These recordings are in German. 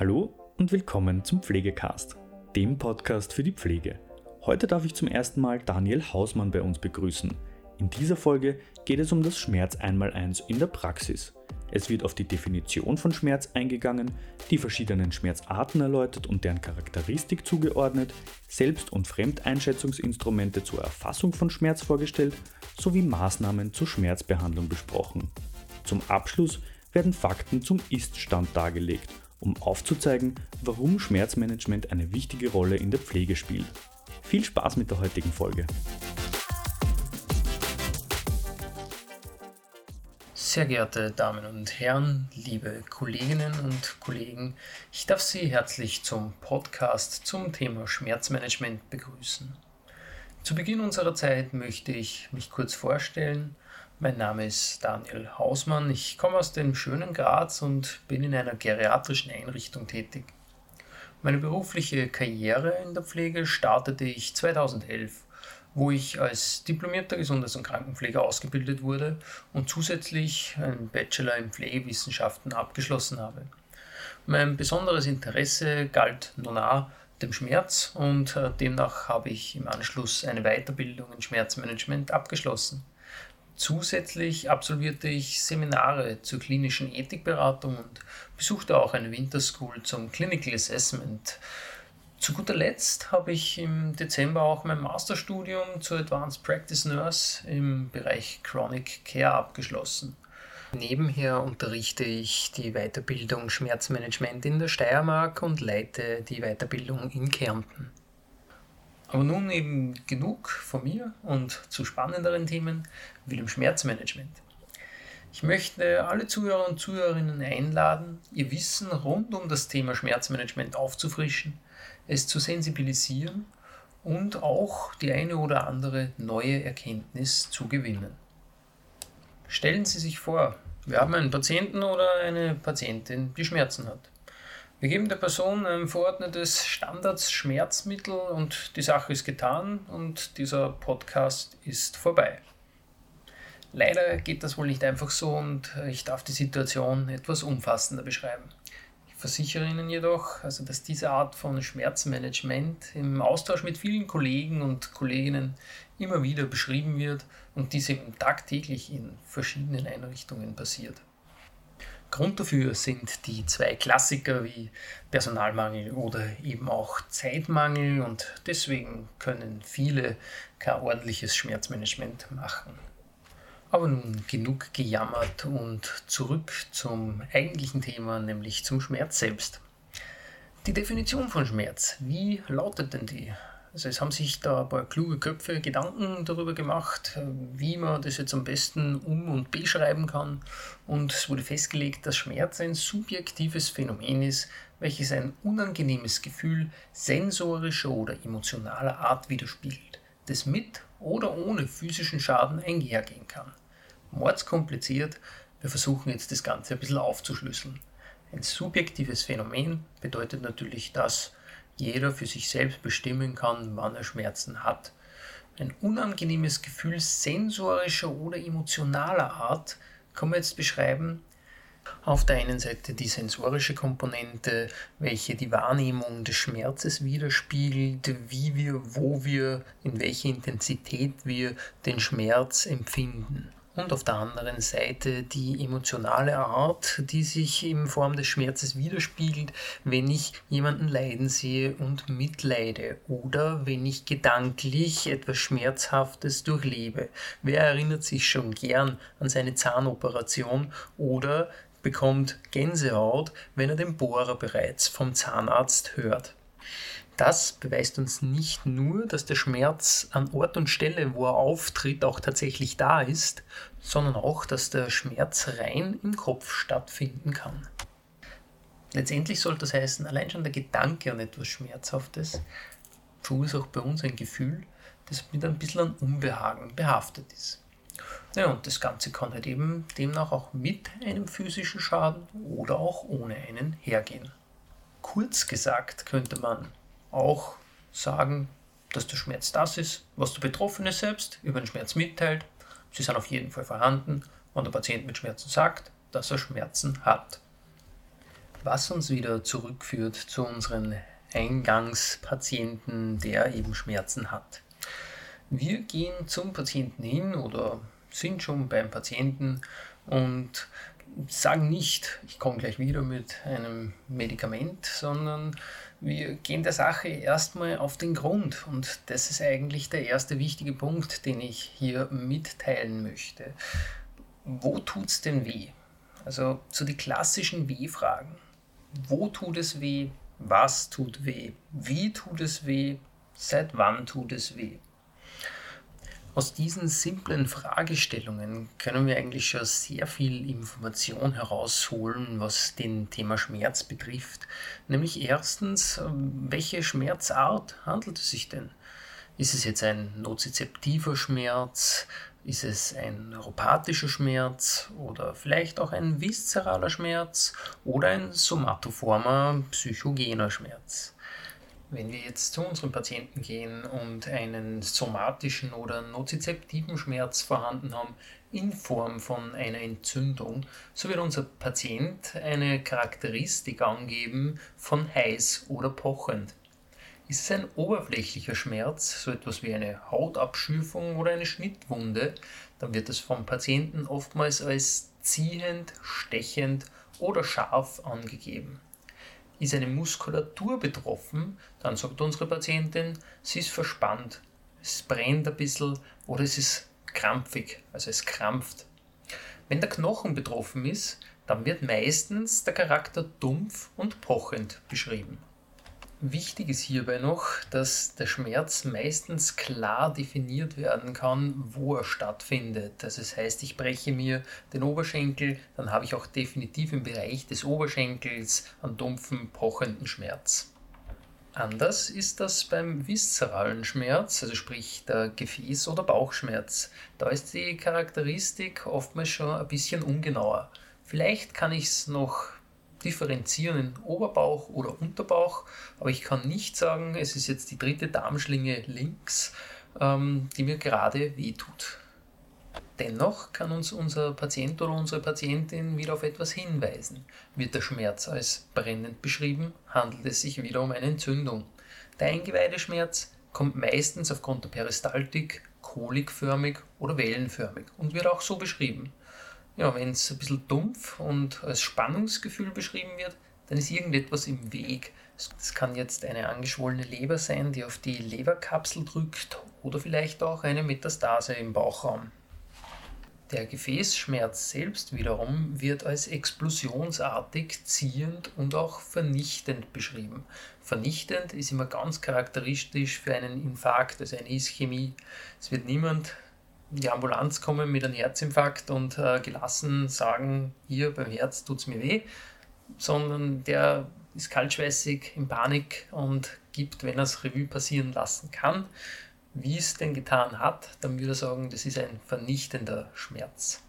Hallo und willkommen zum Pflegecast, dem Podcast für die Pflege. Heute darf ich zum ersten Mal Daniel Hausmann bei uns begrüßen. In dieser Folge geht es um das Schmerz einmal-eins in der Praxis. Es wird auf die Definition von Schmerz eingegangen, die verschiedenen Schmerzarten erläutert und deren Charakteristik zugeordnet, Selbst- und Fremdeinschätzungsinstrumente zur Erfassung von Schmerz vorgestellt sowie Maßnahmen zur Schmerzbehandlung besprochen. Zum Abschluss werden Fakten zum Ist-Stand dargelegt um aufzuzeigen, warum Schmerzmanagement eine wichtige Rolle in der Pflege spielt. Viel Spaß mit der heutigen Folge. Sehr geehrte Damen und Herren, liebe Kolleginnen und Kollegen, ich darf Sie herzlich zum Podcast zum Thema Schmerzmanagement begrüßen. Zu Beginn unserer Zeit möchte ich mich kurz vorstellen mein Name ist Daniel Hausmann. Ich komme aus dem schönen Graz und bin in einer geriatrischen Einrichtung tätig. Meine berufliche Karriere in der Pflege startete ich 2011, wo ich als diplomierter Gesundheits- und Krankenpfleger ausgebildet wurde und zusätzlich einen Bachelor in Pflegewissenschaften abgeschlossen habe. Mein besonderes Interesse galt nona dem Schmerz und äh, demnach habe ich im Anschluss eine Weiterbildung in Schmerzmanagement abgeschlossen. Zusätzlich absolvierte ich Seminare zur klinischen Ethikberatung und besuchte auch eine Winterschool zum Clinical Assessment. Zu guter Letzt habe ich im Dezember auch mein Masterstudium zur Advanced Practice Nurse im Bereich Chronic Care abgeschlossen. Nebenher unterrichte ich die Weiterbildung Schmerzmanagement in der Steiermark und leite die Weiterbildung in Kärnten. Aber nun eben genug von mir und zu spannenderen Themen wie dem Schmerzmanagement. Ich möchte alle Zuhörer und Zuhörerinnen einladen, ihr Wissen rund um das Thema Schmerzmanagement aufzufrischen, es zu sensibilisieren und auch die eine oder andere neue Erkenntnis zu gewinnen. Stellen Sie sich vor, wir haben einen Patienten oder eine Patientin, die Schmerzen hat. Wir geben der Person ein verordnetes Standards-Schmerzmittel und die Sache ist getan und dieser Podcast ist vorbei. Leider geht das wohl nicht einfach so und ich darf die Situation etwas umfassender beschreiben. Ich versichere Ihnen jedoch, also dass diese Art von Schmerzmanagement im Austausch mit vielen Kollegen und Kolleginnen immer wieder beschrieben wird und dies eben tagtäglich in verschiedenen Einrichtungen passiert. Grund dafür sind die zwei Klassiker wie Personalmangel oder eben auch Zeitmangel und deswegen können viele kein ordentliches Schmerzmanagement machen. Aber nun genug gejammert und zurück zum eigentlichen Thema, nämlich zum Schmerz selbst. Die Definition von Schmerz, wie lautet denn die? Also es haben sich da ein paar kluge Köpfe Gedanken darüber gemacht, wie man das jetzt am besten um- und beschreiben kann. Und es wurde festgelegt, dass Schmerz ein subjektives Phänomen ist, welches ein unangenehmes Gefühl sensorischer oder emotionaler Art widerspiegelt, das mit oder ohne physischen Schaden einhergehen kann. Mordskompliziert, wir versuchen jetzt das Ganze ein bisschen aufzuschlüsseln. Ein subjektives Phänomen bedeutet natürlich, dass jeder für sich selbst bestimmen kann, wann er Schmerzen hat. Ein unangenehmes Gefühl sensorischer oder emotionaler Art kann man jetzt beschreiben. Auf der einen Seite die sensorische Komponente, welche die Wahrnehmung des Schmerzes widerspiegelt, wie wir, wo wir, in welcher Intensität wir den Schmerz empfinden und auf der anderen Seite die emotionale Art, die sich in Form des Schmerzes widerspiegelt, wenn ich jemanden leiden sehe und mitleide oder wenn ich gedanklich etwas Schmerzhaftes durchlebe. Wer erinnert sich schon gern an seine Zahnoperation oder bekommt Gänsehaut, wenn er den Bohrer bereits vom Zahnarzt hört? Das beweist uns nicht nur, dass der Schmerz an Ort und Stelle, wo er auftritt, auch tatsächlich da ist, sondern auch, dass der Schmerz rein im Kopf stattfinden kann. Letztendlich sollte das heißen, allein schon der Gedanke an etwas Schmerzhaftes verursacht bei uns ein Gefühl, das mit ein bisschen an Unbehagen behaftet ist. Ja, und das Ganze kann halt eben demnach auch mit einem physischen Schaden oder auch ohne einen hergehen. Kurz gesagt könnte man auch sagen, dass der Schmerz das ist, was der Betroffene selbst über den Schmerz mitteilt. Sie sind auf jeden Fall vorhanden, wenn der Patient mit Schmerzen sagt, dass er Schmerzen hat. Was uns wieder zurückführt zu unseren Eingangspatienten, der eben Schmerzen hat. Wir gehen zum Patienten hin oder sind schon beim Patienten und sagen nicht, ich komme gleich wieder mit einem Medikament, sondern wir gehen der Sache erstmal auf den Grund. Und das ist eigentlich der erste wichtige Punkt, den ich hier mitteilen möchte. Wo tut es denn weh? Also so die klassischen W-Fragen. Wo tut es weh? Was tut weh? Wie tut es weh? Seit wann tut es weh? Aus diesen simplen Fragestellungen können wir eigentlich schon sehr viel Information herausholen, was den Thema Schmerz betrifft. Nämlich erstens, welche Schmerzart handelt es sich denn? Ist es jetzt ein nozizeptiver Schmerz? Ist es ein neuropathischer Schmerz oder vielleicht auch ein viszeraler Schmerz oder ein somatoformer psychogener Schmerz? Wenn wir jetzt zu unserem Patienten gehen und einen somatischen oder nozizeptiven Schmerz vorhanden haben in Form von einer Entzündung, so wird unser Patient eine Charakteristik angeben von heiß oder pochend. Ist es ein oberflächlicher Schmerz, so etwas wie eine Hautabschürfung oder eine Schnittwunde, dann wird es vom Patienten oftmals als ziehend, stechend oder scharf angegeben. Ist eine Muskulatur betroffen, dann sagt unsere Patientin, sie ist verspannt, es brennt ein bisschen oder es ist krampfig, also es krampft. Wenn der Knochen betroffen ist, dann wird meistens der Charakter dumpf und pochend beschrieben. Wichtig ist hierbei noch, dass der Schmerz meistens klar definiert werden kann, wo er stattfindet. Also das heißt, ich breche mir den Oberschenkel, dann habe ich auch definitiv im Bereich des Oberschenkels einen dumpfen, pochenden Schmerz. Anders ist das beim viszeralen Schmerz, also sprich der Gefäß- oder Bauchschmerz. Da ist die Charakteristik oftmals schon ein bisschen ungenauer. Vielleicht kann ich es noch differenzieren in Oberbauch oder Unterbauch, aber ich kann nicht sagen, es ist jetzt die dritte Darmschlinge links, ähm, die mir gerade wehtut. Dennoch kann uns unser Patient oder unsere Patientin wieder auf etwas hinweisen. Wird der Schmerz als brennend beschrieben, handelt es sich wieder um eine Entzündung. Der Eingeweideschmerz kommt meistens aufgrund der Peristaltik kolikförmig oder wellenförmig und wird auch so beschrieben ja, wenn es ein bisschen dumpf und als Spannungsgefühl beschrieben wird, dann ist irgendetwas im Weg. Es kann jetzt eine angeschwollene Leber sein, die auf die Leberkapsel drückt oder vielleicht auch eine Metastase im Bauchraum. Der Gefäßschmerz selbst wiederum wird als explosionsartig, ziehend und auch vernichtend beschrieben. Vernichtend ist immer ganz charakteristisch für einen Infarkt, also eine Ischämie. Es wird niemand in die Ambulanz kommen mit einem Herzinfarkt und äh, gelassen sagen, hier beim Herz tut es mir weh, sondern der ist kaltschweißig, in Panik und gibt, wenn er es Revue passieren lassen kann, wie es denn getan hat, dann würde er sagen, das ist ein vernichtender Schmerz.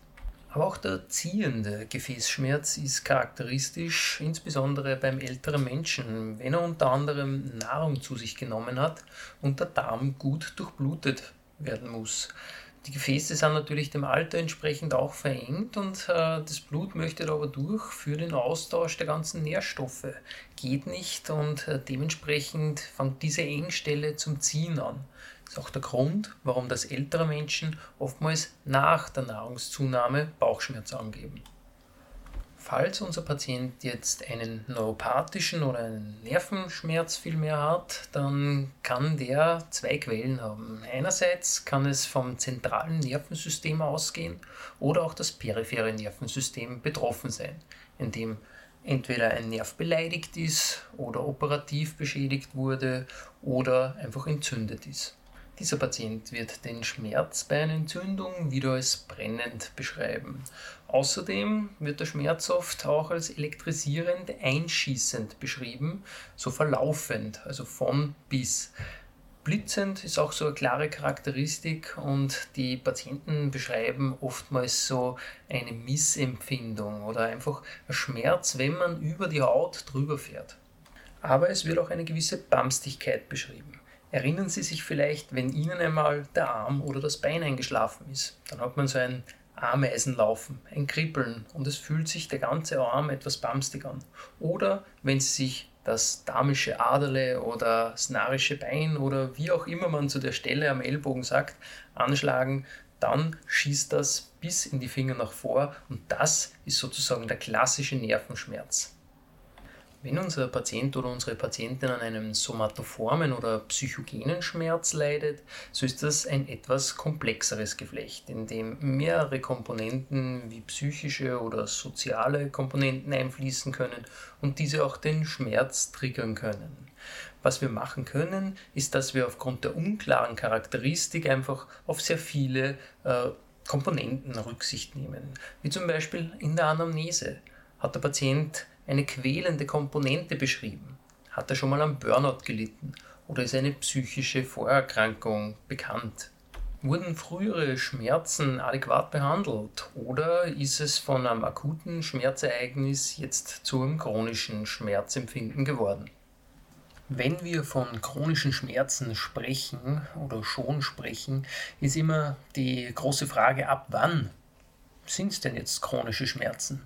Aber auch der ziehende Gefäßschmerz ist charakteristisch, insbesondere beim älteren Menschen, wenn er unter anderem Nahrung zu sich genommen hat und der Darm gut durchblutet werden muss. Die Gefäße sind natürlich dem Alter entsprechend auch verengt und äh, das Blut möchte aber durch für den Austausch der ganzen Nährstoffe. Geht nicht und äh, dementsprechend fängt diese Engstelle zum Ziehen an. Das ist auch der Grund, warum das ältere Menschen oftmals nach der Nahrungszunahme Bauchschmerz angeben. Falls unser Patient jetzt einen neuropathischen oder einen Nervenschmerz vielmehr hat, dann kann der zwei Quellen haben. Einerseits kann es vom zentralen Nervensystem ausgehen oder auch das periphere Nervensystem betroffen sein, indem entweder ein Nerv beleidigt ist oder operativ beschädigt wurde oder einfach entzündet ist. Dieser Patient wird den Schmerz bei einer Entzündung wieder als brennend beschreiben. Außerdem wird der Schmerz oft auch als elektrisierend einschießend beschrieben, so verlaufend, also von bis. Blitzend ist auch so eine klare Charakteristik und die Patienten beschreiben oftmals so eine Missempfindung oder einfach ein Schmerz, wenn man über die Haut drüber fährt. Aber es wird auch eine gewisse Bamstigkeit beschrieben. Erinnern Sie sich vielleicht, wenn Ihnen einmal der Arm oder das Bein eingeschlafen ist, dann hat man so ein Ameisen laufen, ein Kribbeln und es fühlt sich der ganze Arm etwas bamstig an. Oder wenn Sie sich das damische Aderle oder das narische Bein oder wie auch immer man zu der Stelle am Ellbogen sagt, anschlagen, dann schießt das bis in die Finger nach vor und das ist sozusagen der klassische Nervenschmerz. Wenn unser Patient oder unsere Patientin an einem somatoformen oder psychogenen Schmerz leidet, so ist das ein etwas komplexeres Geflecht, in dem mehrere Komponenten wie psychische oder soziale Komponenten einfließen können und diese auch den Schmerz triggern können. Was wir machen können, ist, dass wir aufgrund der unklaren Charakteristik einfach auf sehr viele äh, Komponenten Rücksicht nehmen, wie zum Beispiel in der Anamnese. Hat der Patient eine quälende Komponente beschrieben? Hat er schon mal am Burnout gelitten? Oder ist eine psychische Vorerkrankung bekannt? Wurden frühere Schmerzen adäquat behandelt? Oder ist es von einem akuten Schmerzereignis jetzt zu einem chronischen Schmerzempfinden geworden? Wenn wir von chronischen Schmerzen sprechen oder schon sprechen, ist immer die große Frage, ab wann sind es denn jetzt chronische Schmerzen?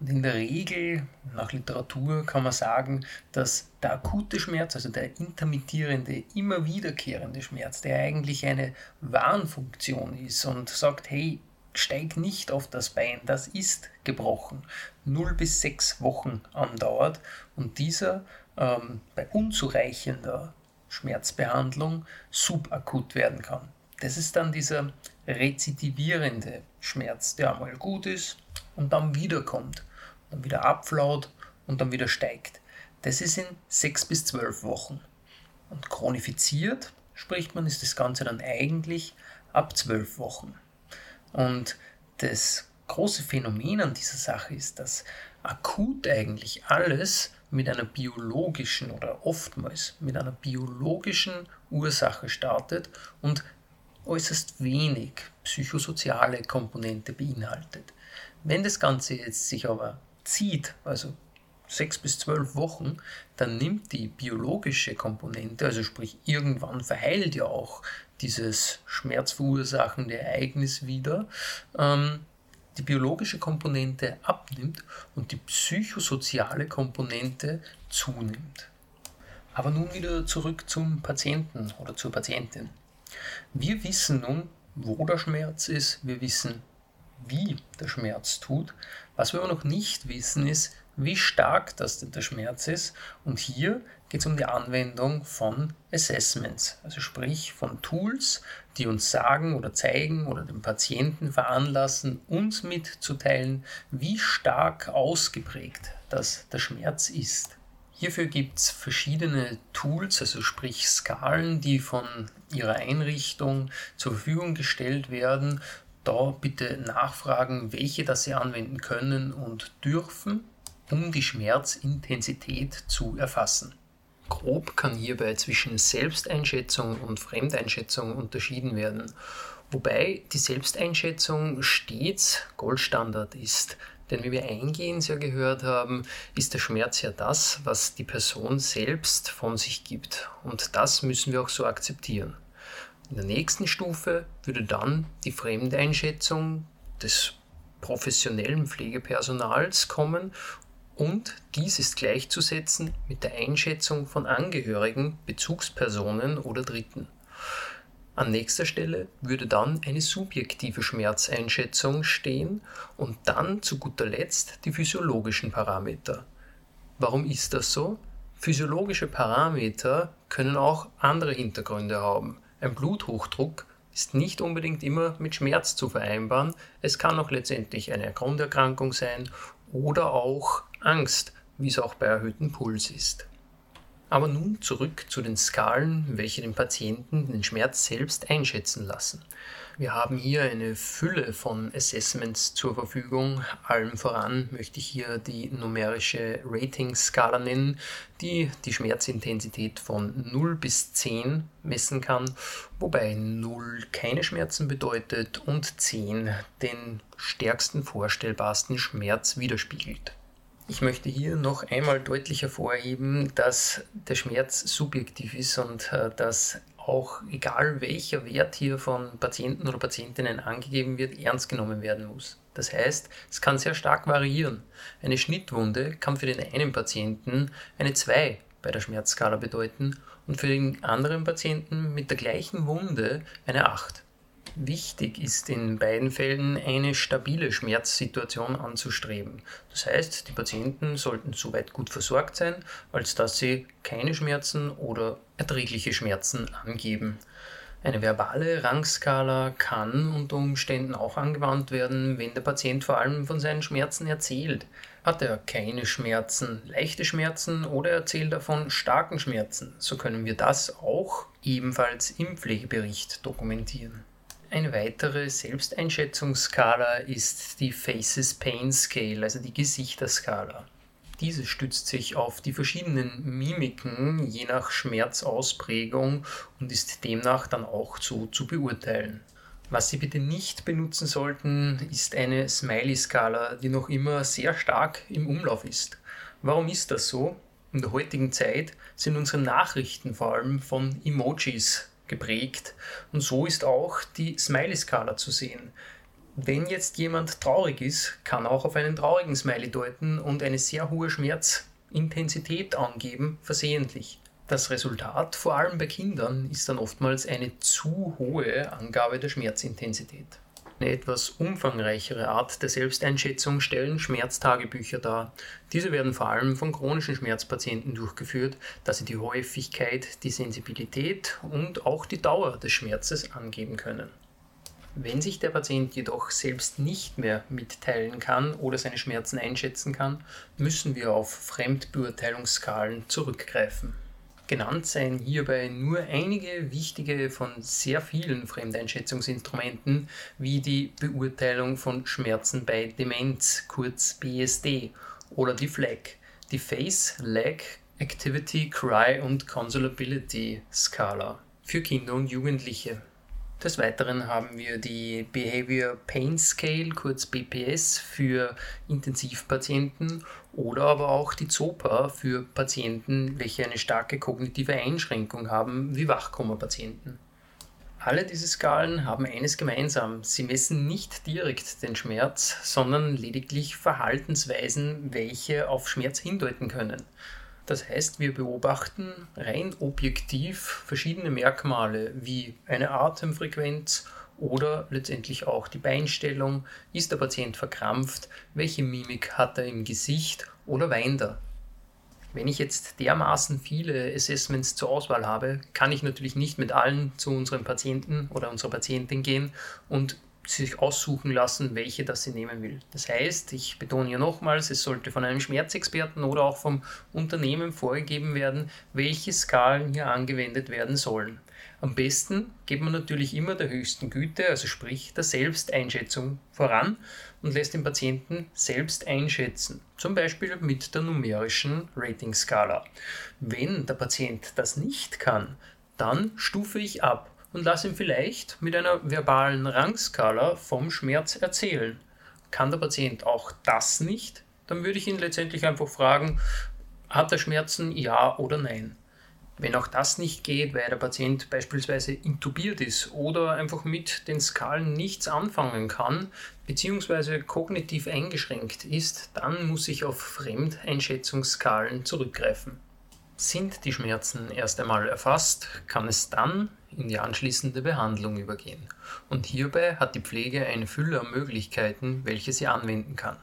Und in der Regel, nach Literatur, kann man sagen, dass der akute Schmerz, also der intermittierende, immer wiederkehrende Schmerz, der eigentlich eine Warnfunktion ist und sagt, hey, steig nicht auf das Bein, das ist gebrochen, 0 bis 6 Wochen andauert und dieser ähm, bei unzureichender Schmerzbehandlung subakut werden kann. Das ist dann dieser rezidivierende Schmerz, der einmal gut ist und dann wiederkommt, dann wieder abflaut und dann wieder steigt. Das ist in 6 bis 12 Wochen. Und chronifiziert, spricht man, ist das Ganze dann eigentlich ab 12 Wochen. Und das große Phänomen an dieser Sache ist, dass akut eigentlich alles mit einer biologischen oder oftmals mit einer biologischen Ursache startet und äußerst wenig psychosoziale Komponente beinhaltet. Wenn das Ganze jetzt sich aber zieht, also sechs bis zwölf Wochen, dann nimmt die biologische Komponente, also sprich irgendwann verheilt ja auch dieses schmerzverursachende Ereignis wieder, ähm, die biologische Komponente abnimmt und die psychosoziale Komponente zunimmt. Aber nun wieder zurück zum Patienten oder zur Patientin. Wir wissen nun, wo der Schmerz ist, wir wissen, wie der Schmerz tut. Was wir aber noch nicht wissen, ist, wie stark das denn der Schmerz ist. Und hier geht es um die Anwendung von Assessments, also sprich von Tools, die uns sagen oder zeigen oder dem Patienten veranlassen, uns mitzuteilen, wie stark ausgeprägt das der Schmerz ist. Hierfür gibt es verschiedene Tools, also sprich Skalen, die von Ihrer Einrichtung zur Verfügung gestellt werden. Da bitte nachfragen, welche das Sie anwenden können und dürfen, um die Schmerzintensität zu erfassen. Grob kann hierbei zwischen Selbsteinschätzung und Fremdeinschätzung unterschieden werden, wobei die Selbsteinschätzung stets Goldstandard ist. Denn wie wir eingehend ja gehört haben, ist der Schmerz ja das, was die Person selbst von sich gibt. Und das müssen wir auch so akzeptieren. In der nächsten Stufe würde dann die Fremdeinschätzung des professionellen Pflegepersonals kommen und dies ist gleichzusetzen mit der Einschätzung von Angehörigen, Bezugspersonen oder Dritten. An nächster Stelle würde dann eine subjektive Schmerzeinschätzung stehen und dann zu guter Letzt die physiologischen Parameter. Warum ist das so? Physiologische Parameter können auch andere Hintergründe haben. Ein Bluthochdruck ist nicht unbedingt immer mit Schmerz zu vereinbaren. Es kann auch letztendlich eine Grunderkrankung sein oder auch Angst, wie es auch bei erhöhtem Puls ist. Aber nun zurück zu den Skalen, welche den Patienten den Schmerz selbst einschätzen lassen. Wir haben hier eine Fülle von Assessments zur Verfügung. Allem voran möchte ich hier die numerische Rating-Skala nennen, die die Schmerzintensität von 0 bis 10 messen kann, wobei 0 keine Schmerzen bedeutet und 10 den stärksten vorstellbarsten Schmerz widerspiegelt. Ich möchte hier noch einmal deutlich hervorheben, dass der Schmerz subjektiv ist und äh, dass auch egal welcher Wert hier von Patienten oder Patientinnen angegeben wird, ernst genommen werden muss. Das heißt, es kann sehr stark variieren. Eine Schnittwunde kann für den einen Patienten eine 2 bei der Schmerzskala bedeuten und für den anderen Patienten mit der gleichen Wunde eine 8. Wichtig ist in beiden Fällen eine stabile Schmerzsituation anzustreben. Das heißt, die Patienten sollten soweit gut versorgt sein, als dass sie keine Schmerzen oder erträgliche Schmerzen angeben. Eine verbale Rangskala kann unter Umständen auch angewandt werden, wenn der Patient vor allem von seinen Schmerzen erzählt. Hat er keine Schmerzen, leichte Schmerzen oder erzählt er von starken Schmerzen, so können wir das auch ebenfalls im Pflegebericht dokumentieren. Eine weitere Selbsteinschätzungsskala ist die Faces Pain Scale, also die Gesichterskala. Diese stützt sich auf die verschiedenen Mimiken je nach Schmerzausprägung und ist demnach dann auch so zu beurteilen. Was Sie bitte nicht benutzen sollten, ist eine Smiley-Skala, die noch immer sehr stark im Umlauf ist. Warum ist das so? In der heutigen Zeit sind unsere Nachrichten vor allem von Emojis geprägt. Und so ist auch die Smiley-Skala zu sehen. Wenn jetzt jemand traurig ist, kann auch auf einen traurigen Smiley deuten und eine sehr hohe Schmerzintensität angeben, versehentlich. Das Resultat, vor allem bei Kindern, ist dann oftmals eine zu hohe Angabe der Schmerzintensität. Eine etwas umfangreichere Art der Selbsteinschätzung stellen Schmerztagebücher dar. Diese werden vor allem von chronischen Schmerzpatienten durchgeführt, da sie die Häufigkeit, die Sensibilität und auch die Dauer des Schmerzes angeben können. Wenn sich der Patient jedoch selbst nicht mehr mitteilen kann oder seine Schmerzen einschätzen kann, müssen wir auf Fremdbeurteilungsskalen zurückgreifen. Genannt seien hierbei nur einige wichtige von sehr vielen Fremdeinschätzungsinstrumenten wie die Beurteilung von Schmerzen bei Demenz, kurz BSD, oder die FLAG, die Face, Lag, Activity, Cry und Consolability Skala für Kinder und Jugendliche. Des Weiteren haben wir die Behavior Pain Scale, kurz BPS, für Intensivpatienten oder aber auch die ZOPA für Patienten, welche eine starke kognitive Einschränkung haben, wie Wachkoma-Patienten. Alle diese Skalen haben eines gemeinsam. Sie messen nicht direkt den Schmerz, sondern lediglich Verhaltensweisen, welche auf Schmerz hindeuten können. Das heißt, wir beobachten rein objektiv verschiedene Merkmale wie eine Atemfrequenz oder letztendlich auch die Beinstellung. Ist der Patient verkrampft? Welche Mimik hat er im Gesicht oder weint er? Wenn ich jetzt dermaßen viele Assessments zur Auswahl habe, kann ich natürlich nicht mit allen zu unserem Patienten oder unserer Patientin gehen und sich aussuchen lassen, welche das sie nehmen will. Das heißt, ich betone hier nochmals, es sollte von einem Schmerzexperten oder auch vom Unternehmen vorgegeben werden, welche Skalen hier angewendet werden sollen. Am besten geht man natürlich immer der höchsten Güte, also sprich der Selbsteinschätzung voran und lässt den Patienten selbst einschätzen, zum Beispiel mit der numerischen Rating-Skala. Wenn der Patient das nicht kann, dann stufe ich ab und lass ihn vielleicht mit einer verbalen Rangskala vom Schmerz erzählen. Kann der Patient auch das nicht, dann würde ich ihn letztendlich einfach fragen, hat er Schmerzen, ja oder nein? Wenn auch das nicht geht, weil der Patient beispielsweise intubiert ist oder einfach mit den Skalen nichts anfangen kann, beziehungsweise kognitiv eingeschränkt ist, dann muss ich auf Fremdeinschätzungsskalen zurückgreifen. Sind die Schmerzen erst einmal erfasst, kann es dann in die anschließende Behandlung übergehen. Und hierbei hat die Pflege eine Fülle an Möglichkeiten, welche sie anwenden kann.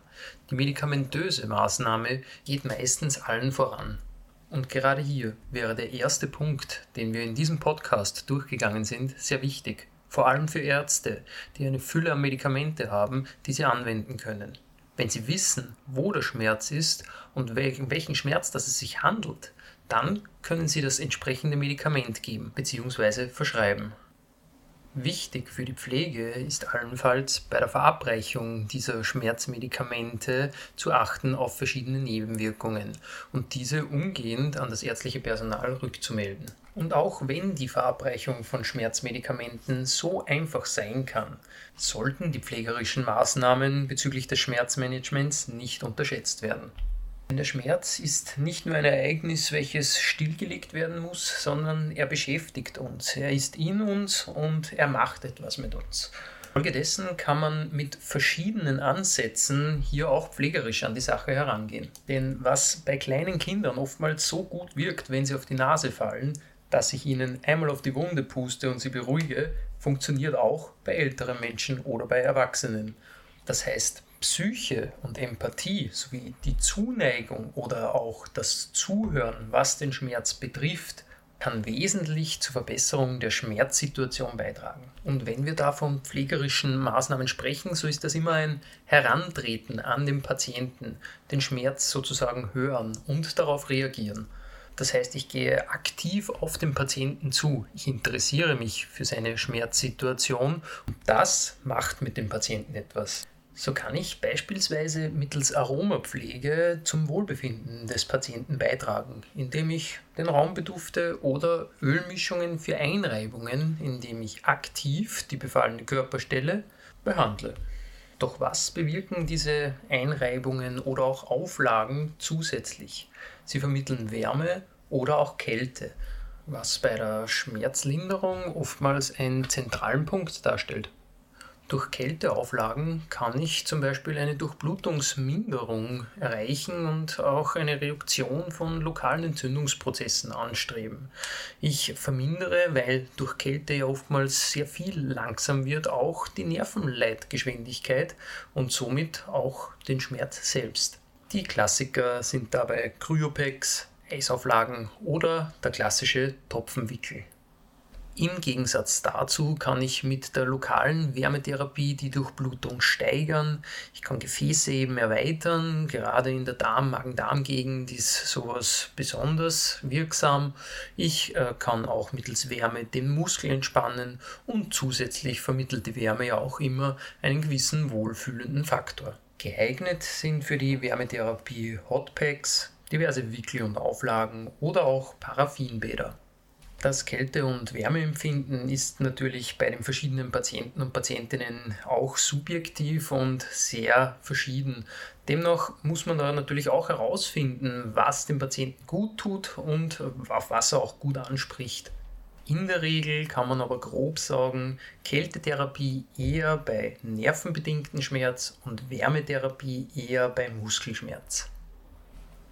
Die medikamentöse Maßnahme geht meistens allen voran. Und gerade hier wäre der erste Punkt, den wir in diesem Podcast durchgegangen sind, sehr wichtig. Vor allem für Ärzte, die eine Fülle an Medikamente haben, die sie anwenden können. Wenn sie wissen, wo der Schmerz ist und welchen Schmerz das es sich handelt, dann können Sie das entsprechende Medikament geben bzw. verschreiben. Wichtig für die Pflege ist allenfalls bei der Verabreichung dieser Schmerzmedikamente zu achten auf verschiedene Nebenwirkungen und diese umgehend an das ärztliche Personal rückzumelden. Und auch wenn die Verabreichung von Schmerzmedikamenten so einfach sein kann, sollten die pflegerischen Maßnahmen bezüglich des Schmerzmanagements nicht unterschätzt werden. Der Schmerz ist nicht nur ein Ereignis, welches stillgelegt werden muss, sondern er beschäftigt uns. Er ist in uns und er macht etwas mit uns. Folgedessen kann man mit verschiedenen Ansätzen hier auch pflegerisch an die Sache herangehen. Denn was bei kleinen Kindern oftmals so gut wirkt, wenn sie auf die Nase fallen, dass ich ihnen einmal auf die Wunde puste und sie beruhige, funktioniert auch bei älteren Menschen oder bei Erwachsenen. Das heißt, Psyche und Empathie sowie die Zuneigung oder auch das Zuhören, was den Schmerz betrifft, kann wesentlich zur Verbesserung der Schmerzsituation beitragen. Und wenn wir da von pflegerischen Maßnahmen sprechen, so ist das immer ein Herantreten an den Patienten, den Schmerz sozusagen hören und darauf reagieren. Das heißt, ich gehe aktiv auf den Patienten zu. Ich interessiere mich für seine Schmerzsituation und das macht mit dem Patienten etwas. So kann ich beispielsweise mittels Aromapflege zum Wohlbefinden des Patienten beitragen, indem ich den Raum bedufte oder Ölmischungen für Einreibungen, indem ich aktiv die befallene Körperstelle behandle. Doch was bewirken diese Einreibungen oder auch Auflagen zusätzlich? Sie vermitteln Wärme oder auch Kälte, was bei der Schmerzlinderung oftmals einen zentralen Punkt darstellt. Durch Kälteauflagen kann ich zum Beispiel eine Durchblutungsminderung erreichen und auch eine Reduktion von lokalen Entzündungsprozessen anstreben. Ich vermindere, weil durch Kälte ja oftmals sehr viel langsam wird, auch die Nervenleitgeschwindigkeit und somit auch den Schmerz selbst. Die Klassiker sind dabei Kryopex, Eisauflagen oder der klassische Topfenwickel. Im Gegensatz dazu kann ich mit der lokalen Wärmetherapie die Durchblutung steigern. Ich kann Gefäße eben erweitern. Gerade in der Darm-Magen-Darm-Gegend ist sowas besonders wirksam. Ich äh, kann auch mittels Wärme den Muskel entspannen und zusätzlich vermittelt die Wärme ja auch immer einen gewissen wohlfühlenden Faktor. Geeignet sind für die Wärmetherapie Hotpacks, diverse Wickel und Auflagen oder auch Paraffinbäder. Das Kälte- und Wärmeempfinden ist natürlich bei den verschiedenen Patienten und Patientinnen auch subjektiv und sehr verschieden. Demnach muss man da natürlich auch herausfinden, was dem Patienten gut tut und auf was er auch gut anspricht. In der Regel kann man aber grob sagen, Kältetherapie eher bei nervenbedingten Schmerz und Wärmetherapie eher bei Muskelschmerz.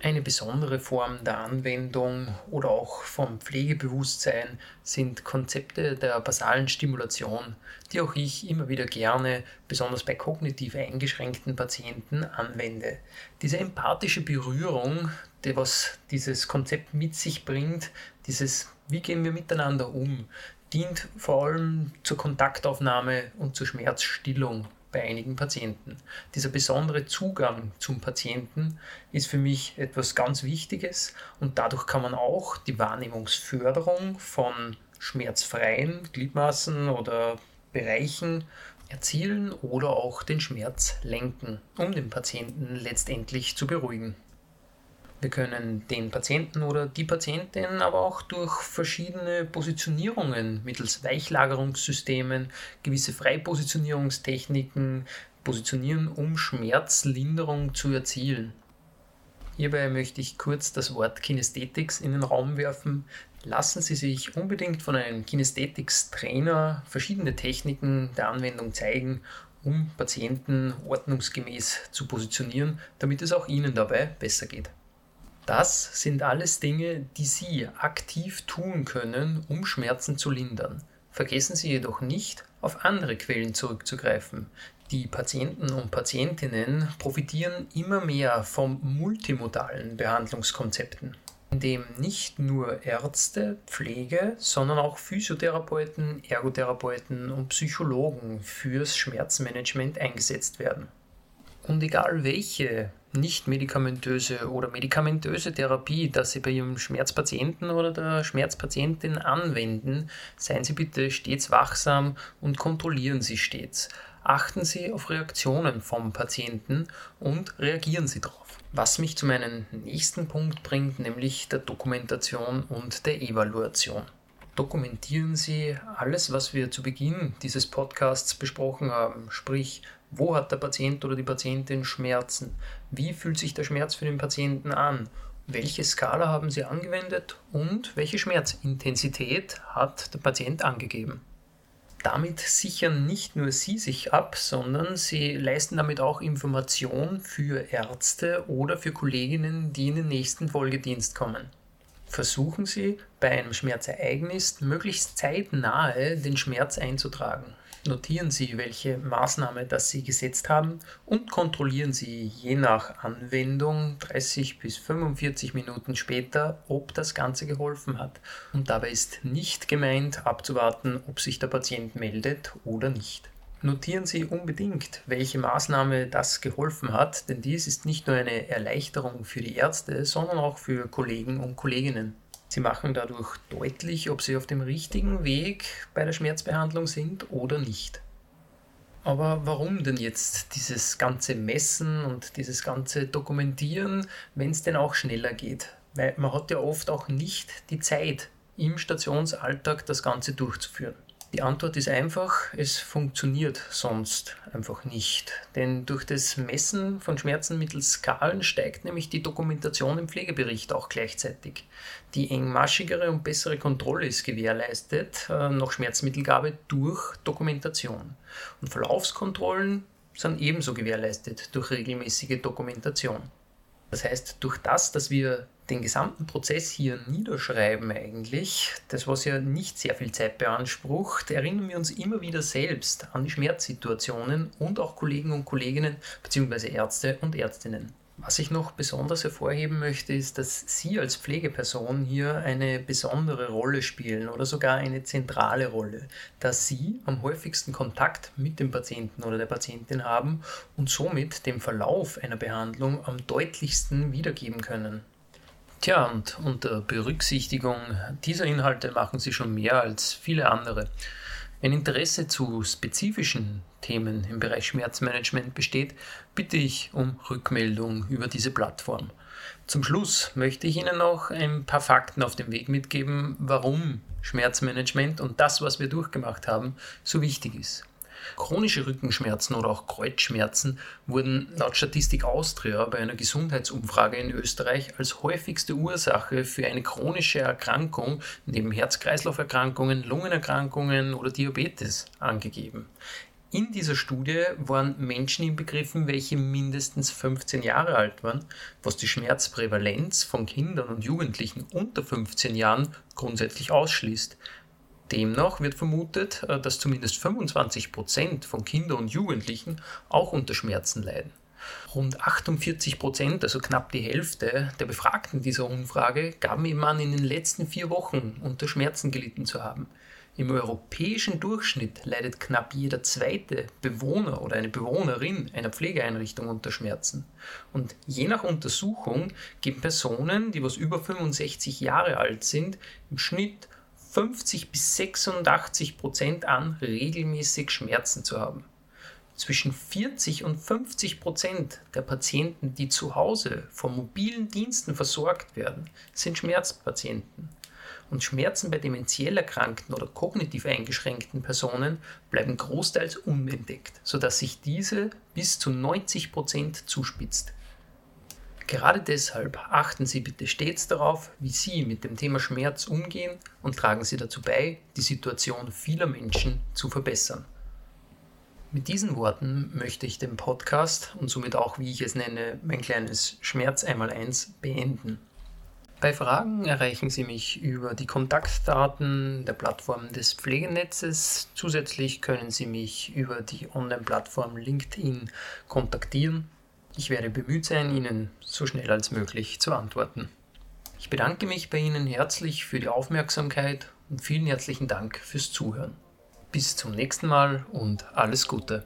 Eine besondere Form der Anwendung oder auch vom Pflegebewusstsein sind Konzepte der basalen Stimulation, die auch ich immer wieder gerne, besonders bei kognitiv eingeschränkten Patienten, anwende. Diese empathische Berührung, die was dieses Konzept mit sich bringt, dieses Wie gehen wir miteinander um, dient vor allem zur Kontaktaufnahme und zur Schmerzstillung bei einigen Patienten. Dieser besondere Zugang zum Patienten ist für mich etwas ganz Wichtiges und dadurch kann man auch die Wahrnehmungsförderung von schmerzfreien Gliedmaßen oder Bereichen erzielen oder auch den Schmerz lenken, um den Patienten letztendlich zu beruhigen. Wir können den Patienten oder die Patientin aber auch durch verschiedene Positionierungen mittels Weichlagerungssystemen, gewisse Freipositionierungstechniken positionieren, um Schmerzlinderung zu erzielen. Hierbei möchte ich kurz das Wort Kinesthetics in den Raum werfen. Lassen Sie sich unbedingt von einem Kinesthetics-Trainer verschiedene Techniken der Anwendung zeigen, um Patienten ordnungsgemäß zu positionieren, damit es auch Ihnen dabei besser geht. Das sind alles Dinge, die Sie aktiv tun können, um Schmerzen zu lindern. Vergessen Sie jedoch nicht, auf andere Quellen zurückzugreifen. Die Patienten und Patientinnen profitieren immer mehr von multimodalen Behandlungskonzepten, in dem nicht nur Ärzte, Pflege, sondern auch Physiotherapeuten, Ergotherapeuten und Psychologen fürs Schmerzmanagement eingesetzt werden. Und egal welche nicht medikamentöse oder medikamentöse Therapie, dass Sie bei Ihrem Schmerzpatienten oder der Schmerzpatientin anwenden, seien Sie bitte stets wachsam und kontrollieren Sie stets. Achten Sie auf Reaktionen vom Patienten und reagieren Sie darauf. Was mich zu meinem nächsten Punkt bringt, nämlich der Dokumentation und der Evaluation dokumentieren Sie alles, was wir zu Beginn dieses Podcasts besprochen haben, sprich Wo hat der Patient oder die Patientin Schmerzen? Wie fühlt sich der Schmerz für den Patienten an? Welche Skala haben Sie angewendet und welche Schmerzintensität hat der Patient angegeben? Damit sichern nicht nur Sie sich ab, sondern Sie leisten damit auch Information für Ärzte oder für Kolleginnen, die in den nächsten Folgedienst kommen. Versuchen Sie bei einem Schmerzereignis möglichst zeitnahe den Schmerz einzutragen. Notieren Sie, welche Maßnahme das Sie gesetzt haben und kontrollieren Sie je nach Anwendung 30 bis 45 Minuten später, ob das Ganze geholfen hat. Und dabei ist nicht gemeint abzuwarten, ob sich der Patient meldet oder nicht. Notieren Sie unbedingt, welche Maßnahme das geholfen hat, denn dies ist nicht nur eine Erleichterung für die Ärzte, sondern auch für Kollegen und Kolleginnen. Sie machen dadurch deutlich, ob Sie auf dem richtigen Weg bei der Schmerzbehandlung sind oder nicht. Aber warum denn jetzt dieses ganze Messen und dieses ganze Dokumentieren, wenn es denn auch schneller geht? Weil man hat ja oft auch nicht die Zeit, im Stationsalltag das Ganze durchzuführen. Die Antwort ist einfach, es funktioniert sonst einfach nicht. Denn durch das Messen von Schmerzen mittels Skalen steigt nämlich die Dokumentation im Pflegebericht auch gleichzeitig. Die engmaschigere und bessere Kontrolle ist gewährleistet äh, nach Schmerzmittelgabe durch Dokumentation. Und Verlaufskontrollen sind ebenso gewährleistet durch regelmäßige Dokumentation. Das heißt, durch das, dass wir den gesamten Prozess hier niederschreiben eigentlich, das was ja nicht sehr viel Zeit beansprucht, erinnern wir uns immer wieder selbst an die Schmerzsituationen und auch Kollegen und Kolleginnen bzw. Ärzte und Ärztinnen. Was ich noch besonders hervorheben möchte, ist, dass Sie als Pflegeperson hier eine besondere Rolle spielen oder sogar eine zentrale Rolle, dass Sie am häufigsten Kontakt mit dem Patienten oder der Patientin haben und somit den Verlauf einer Behandlung am deutlichsten wiedergeben können. Tja, und unter Berücksichtigung dieser Inhalte machen Sie schon mehr als viele andere. Wenn Interesse zu spezifischen Themen im Bereich Schmerzmanagement besteht, bitte ich um Rückmeldung über diese Plattform. Zum Schluss möchte ich Ihnen noch ein paar Fakten auf den Weg mitgeben, warum Schmerzmanagement und das, was wir durchgemacht haben, so wichtig ist. Chronische Rückenschmerzen oder auch Kreuzschmerzen wurden laut Statistik Austria bei einer Gesundheitsumfrage in Österreich als häufigste Ursache für eine chronische Erkrankung neben Herz-Kreislauf-Erkrankungen, Lungenerkrankungen oder Diabetes angegeben. In dieser Studie waren Menschen inbegriffen, welche mindestens 15 Jahre alt waren, was die Schmerzprävalenz von Kindern und Jugendlichen unter 15 Jahren grundsätzlich ausschließt. Demnach wird vermutet, äh, dass zumindest 25 Prozent von Kindern und Jugendlichen auch unter Schmerzen leiden. Rund 48 Prozent, also knapp die Hälfte der Befragten dieser Umfrage, gaben ihm an, in den letzten vier Wochen unter Schmerzen gelitten zu haben. Im europäischen Durchschnitt leidet knapp jeder zweite Bewohner oder eine Bewohnerin einer Pflegeeinrichtung unter Schmerzen. Und je nach Untersuchung geben Personen, die was über 65 Jahre alt sind, im Schnitt 50 bis 86 Prozent an, regelmäßig Schmerzen zu haben. Zwischen 40 und 50 Prozent der Patienten, die zu Hause von mobilen Diensten versorgt werden, sind Schmerzpatienten. Und Schmerzen bei dementiell erkrankten oder kognitiv eingeschränkten Personen bleiben großteils unentdeckt, sodass sich diese bis zu 90 Prozent zuspitzt. Gerade deshalb achten Sie bitte stets darauf, wie Sie mit dem Thema Schmerz umgehen und tragen Sie dazu bei, die Situation vieler Menschen zu verbessern. Mit diesen Worten möchte ich den Podcast und somit auch, wie ich es nenne, mein kleines Schmerz einmal eins beenden. Bei Fragen erreichen Sie mich über die Kontaktdaten der Plattform des Pflegenetzes. Zusätzlich können Sie mich über die Online-Plattform LinkedIn kontaktieren. Ich werde bemüht sein, Ihnen so schnell als möglich zu antworten. Ich bedanke mich bei Ihnen herzlich für die Aufmerksamkeit und vielen herzlichen Dank fürs Zuhören. Bis zum nächsten Mal und alles Gute.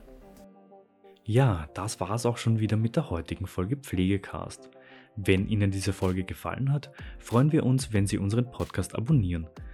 Ja, das war es auch schon wieder mit der heutigen Folge Pflegecast. Wenn Ihnen diese Folge gefallen hat, freuen wir uns, wenn Sie unseren Podcast abonnieren.